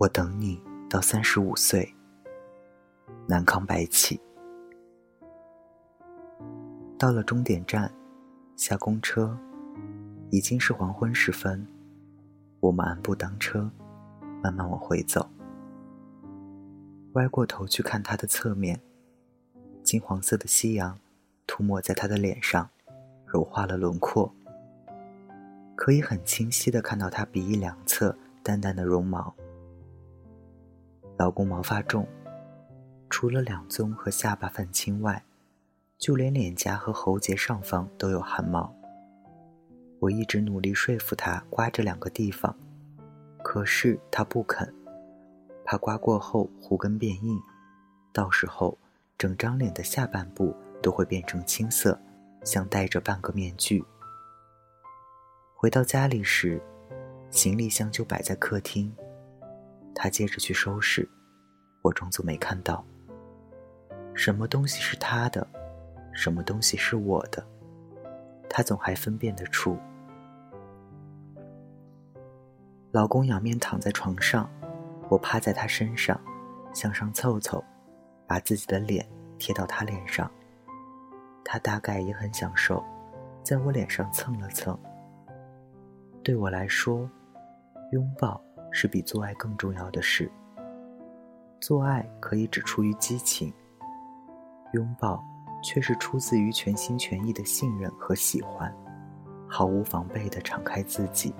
我等你到三十五岁。南康白起。到了终点站，下公车，已经是黄昏时分。我们按步当车，慢慢往回走。歪过头去看他的侧面，金黄色的夕阳涂抹在他的脸上，柔化了轮廓。可以很清晰的看到他鼻翼两侧淡淡的绒毛。老公毛发重，除了两宗和下巴泛青外，就连脸颊和喉结上方都有汗毛。我一直努力说服他刮这两个地方，可是他不肯，怕刮过后胡根变硬，到时候整张脸的下半部都会变成青色，像戴着半个面具。回到家里时，行李箱就摆在客厅。他接着去收拾，我装作没看到。什么东西是他的，什么东西是我的，他总还分辨得出。老公仰面躺在床上，我趴在他身上，向上凑凑，把自己的脸贴到他脸上。他大概也很享受，在我脸上蹭了蹭。对我来说，拥抱是比做爱更重要的事。做爱可以只出于激情，拥抱却是出自于全心全意的信任和喜欢，毫无防备的敞开自己。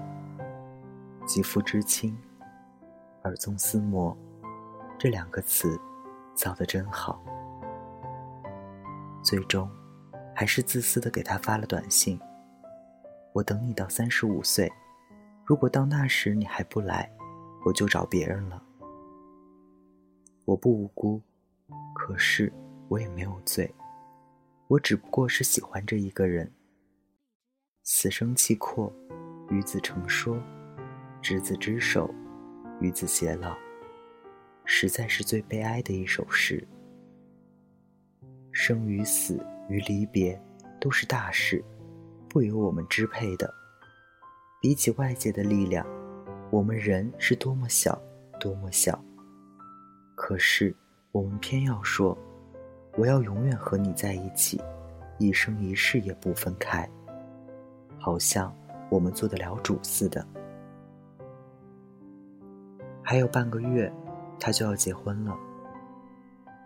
肌肤之亲，耳宗厮磨，这两个词造得真好。最终，还是自私的给他发了短信。我等你到三十五岁，如果到那时你还不来，我就找别人了。我不无辜，可是我也没有罪，我只不过是喜欢这一个人。死生契阔，与子成说，执子之手，与子偕老，实在是最悲哀的一首诗。生与死与离别，都是大事。不由我们支配的。比起外界的力量，我们人是多么小，多么小。可是我们偏要说：“我要永远和你在一起，一生一世也不分开。”好像我们做得了主似的。还有半个月，他就要结婚了。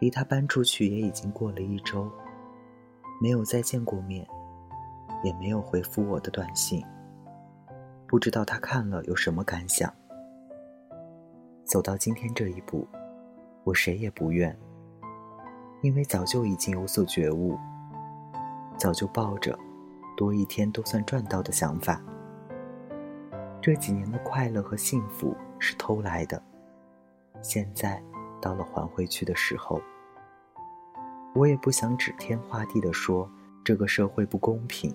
离他搬出去也已经过了一周，没有再见过面。也没有回复我的短信，不知道他看了有什么感想。走到今天这一步，我谁也不怨，因为早就已经有所觉悟，早就抱着多一天都算赚到的想法。这几年的快乐和幸福是偷来的，现在到了还回去的时候，我也不想指天画地的说这个社会不公平。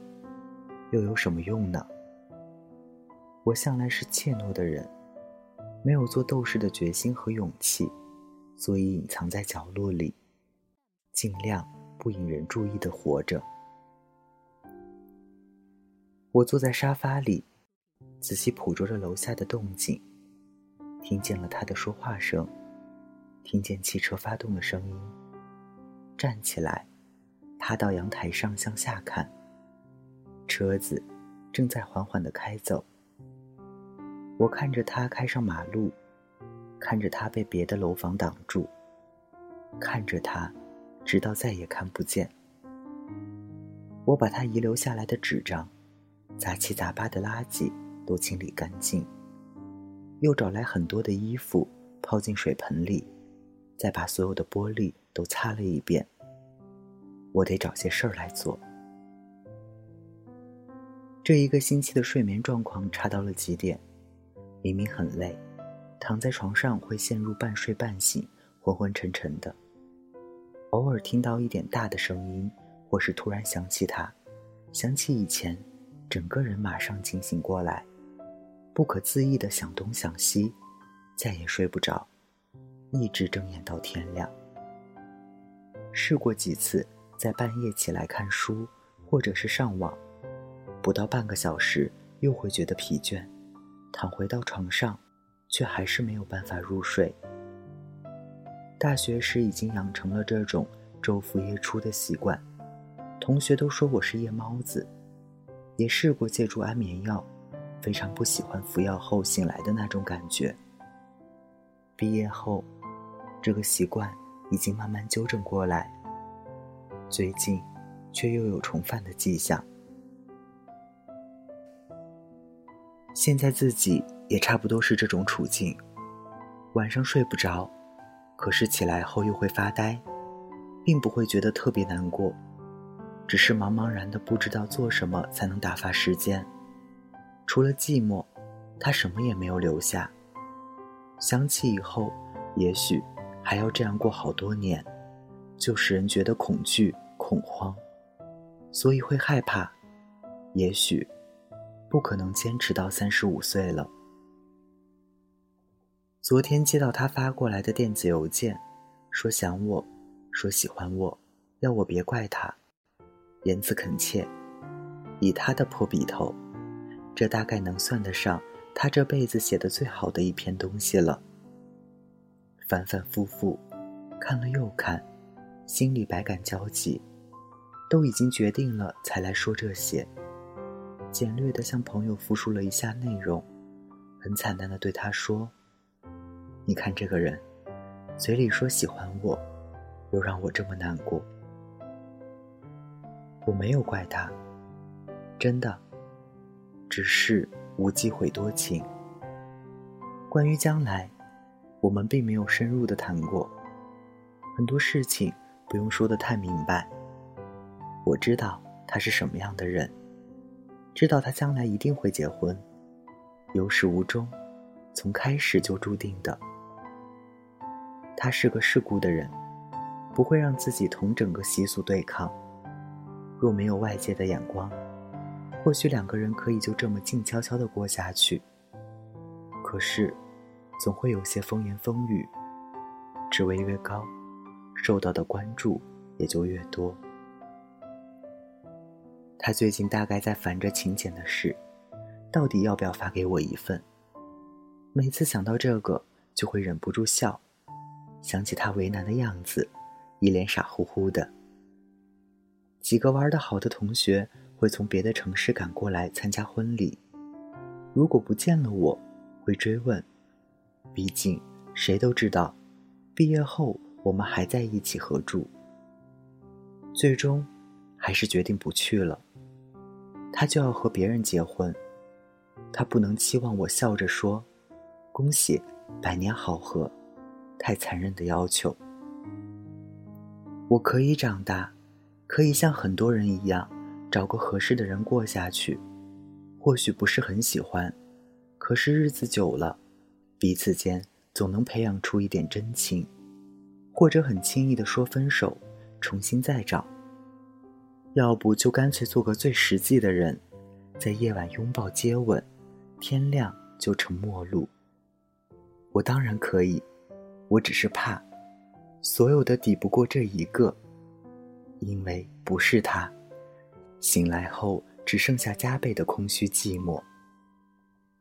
又有什么用呢？我向来是怯懦的人，没有做斗士的决心和勇气，所以隐藏在角落里，尽量不引人注意的活着。我坐在沙发里，仔细捕捉着楼下的动静，听见了他的说话声，听见汽车发动的声音，站起来，爬到阳台上向下看。车子正在缓缓的开走，我看着他开上马路，看着他被别的楼房挡住，看着他，直到再也看不见。我把他遗留下来的纸张、杂七杂八的垃圾都清理干净，又找来很多的衣服泡进水盆里，再把所有的玻璃都擦了一遍。我得找些事儿来做。这一个星期的睡眠状况差到了极点，明明很累，躺在床上会陷入半睡半醒、昏昏沉沉的。偶尔听到一点大的声音，或是突然想起他，想起以前，整个人马上清醒过来，不可自抑的想东想西，再也睡不着，一直睁眼到天亮。试过几次在半夜起来看书，或者是上网。不到半个小时，又会觉得疲倦，躺回到床上，却还是没有办法入睡。大学时已经养成了这种昼伏夜出的习惯，同学都说我是夜猫子，也试过借助安眠药，非常不喜欢服药后醒来的那种感觉。毕业后，这个习惯已经慢慢纠正过来，最近却又有重犯的迹象。现在自己也差不多是这种处境，晚上睡不着，可是起来后又会发呆，并不会觉得特别难过，只是茫茫然的不知道做什么才能打发时间。除了寂寞，他什么也没有留下。想起以后，也许还要这样过好多年，就使人觉得恐惧、恐慌，所以会害怕。也许。不可能坚持到三十五岁了。昨天接到他发过来的电子邮件，说想我，说喜欢我，要我别怪他，言辞恳切。以他的破笔头，这大概能算得上他这辈子写的最好的一篇东西了。反反复复，看了又看，心里百感交集，都已经决定了才来说这些。简略的向朋友复述了一下内容，很惨淡的对他说：“你看这个人，嘴里说喜欢我，又让我这么难过。我没有怪他，真的，只是无忌讳多情。关于将来，我们并没有深入的谈过，很多事情不用说的太明白。我知道他是什么样的人。”知道他将来一定会结婚，有始无终，从开始就注定的。他是个世故的人，不会让自己同整个习俗对抗。若没有外界的眼光，或许两个人可以就这么静悄悄的过下去。可是，总会有些风言风语，职位越高，受到的关注也就越多。他最近大概在烦着请柬的事，到底要不要发给我一份？每次想到这个，就会忍不住笑，想起他为难的样子，一脸傻乎乎的。几个玩得好的同学会从别的城市赶过来参加婚礼，如果不见了我，会追问。毕竟谁都知道，毕业后我们还在一起合住。最终，还是决定不去了。他就要和别人结婚，他不能期望我笑着说：“恭喜，百年好合。”太残忍的要求。我可以长大，可以像很多人一样，找个合适的人过下去。或许不是很喜欢，可是日子久了，彼此间总能培养出一点真情，或者很轻易的说分手，重新再找。要不就干脆做个最实际的人，在夜晚拥抱接吻，天亮就成陌路。我当然可以，我只是怕，所有的抵不过这一个，因为不是他，醒来后只剩下加倍的空虚寂寞。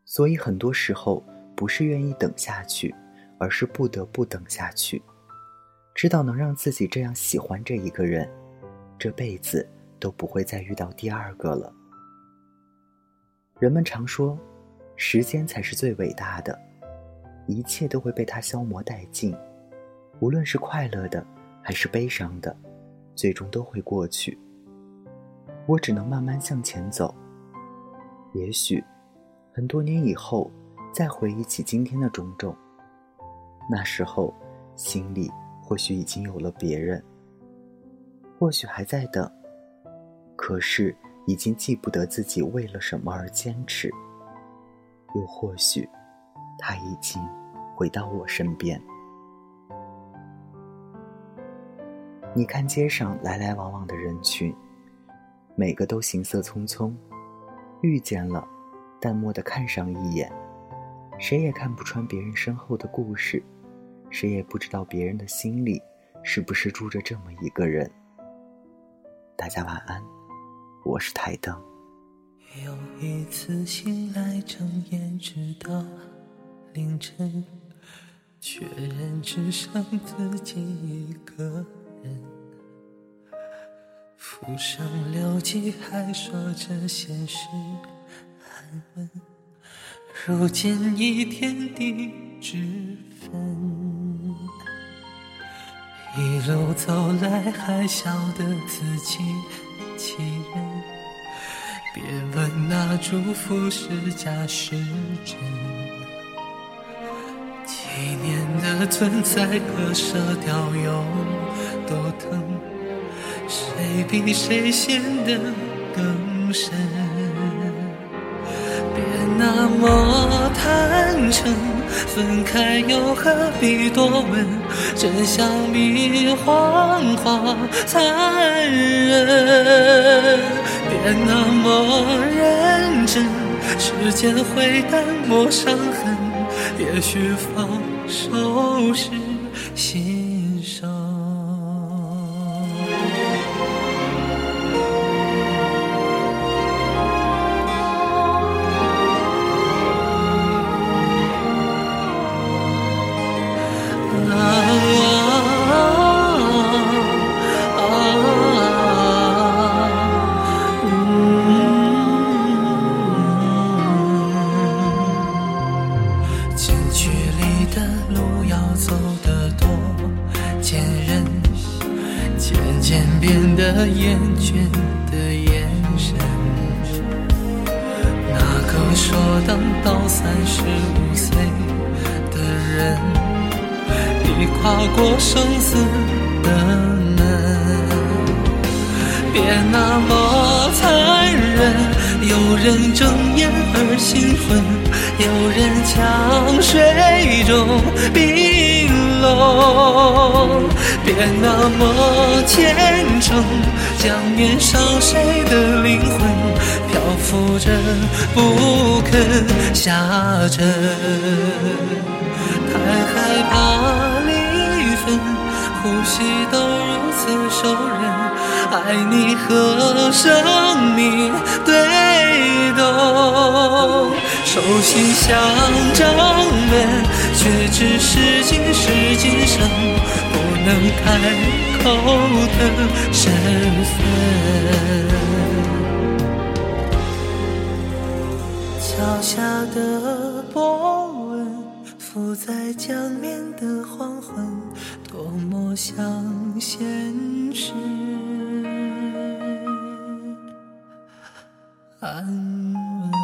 所以很多时候不是愿意等下去，而是不得不等下去，知道能让自己这样喜欢这一个人，这辈子。都不会再遇到第二个了。人们常说，时间才是最伟大的，一切都会被它消磨殆尽，无论是快乐的还是悲伤的，最终都会过去。我只能慢慢向前走。也许，很多年以后再回忆起今天的种种，那时候心里或许已经有了别人，或许还在等。可是，已经记不得自己为了什么而坚持。又或许，他已经回到我身边。你看街上来来往往的人群，每个都行色匆匆，遇见了，淡漠的看上一眼，谁也看不穿别人身后的故事，谁也不知道别人的心里是不是住着这么一个人。大家晚安。我是台灯。有一次醒来睁眼，直到凌晨，确认只剩自己一个人。浮生六记，还说着现实安稳，如今已天地之分。一路走来，还笑得自欺欺人。问那祝福是假是真，几年的存在，割舍掉有多疼？谁比谁陷得更深？别那么坦诚，分开又何必多问？真相比谎话残忍。别那么认真，时间会淡漠伤痕。也许放手是欣过生死的门。别那么残忍，有人睁眼而兴奋，有人将水中冰冷。别那么虔诚，将面上谁的灵魂漂浮着不肯下沉。呼吸都如此熟人。爱你和生命对斗，手心像掌纹，却只是今世今生不。能开口的身份，桥下的波纹，浮在江面的黄昏，多么像现实。安稳。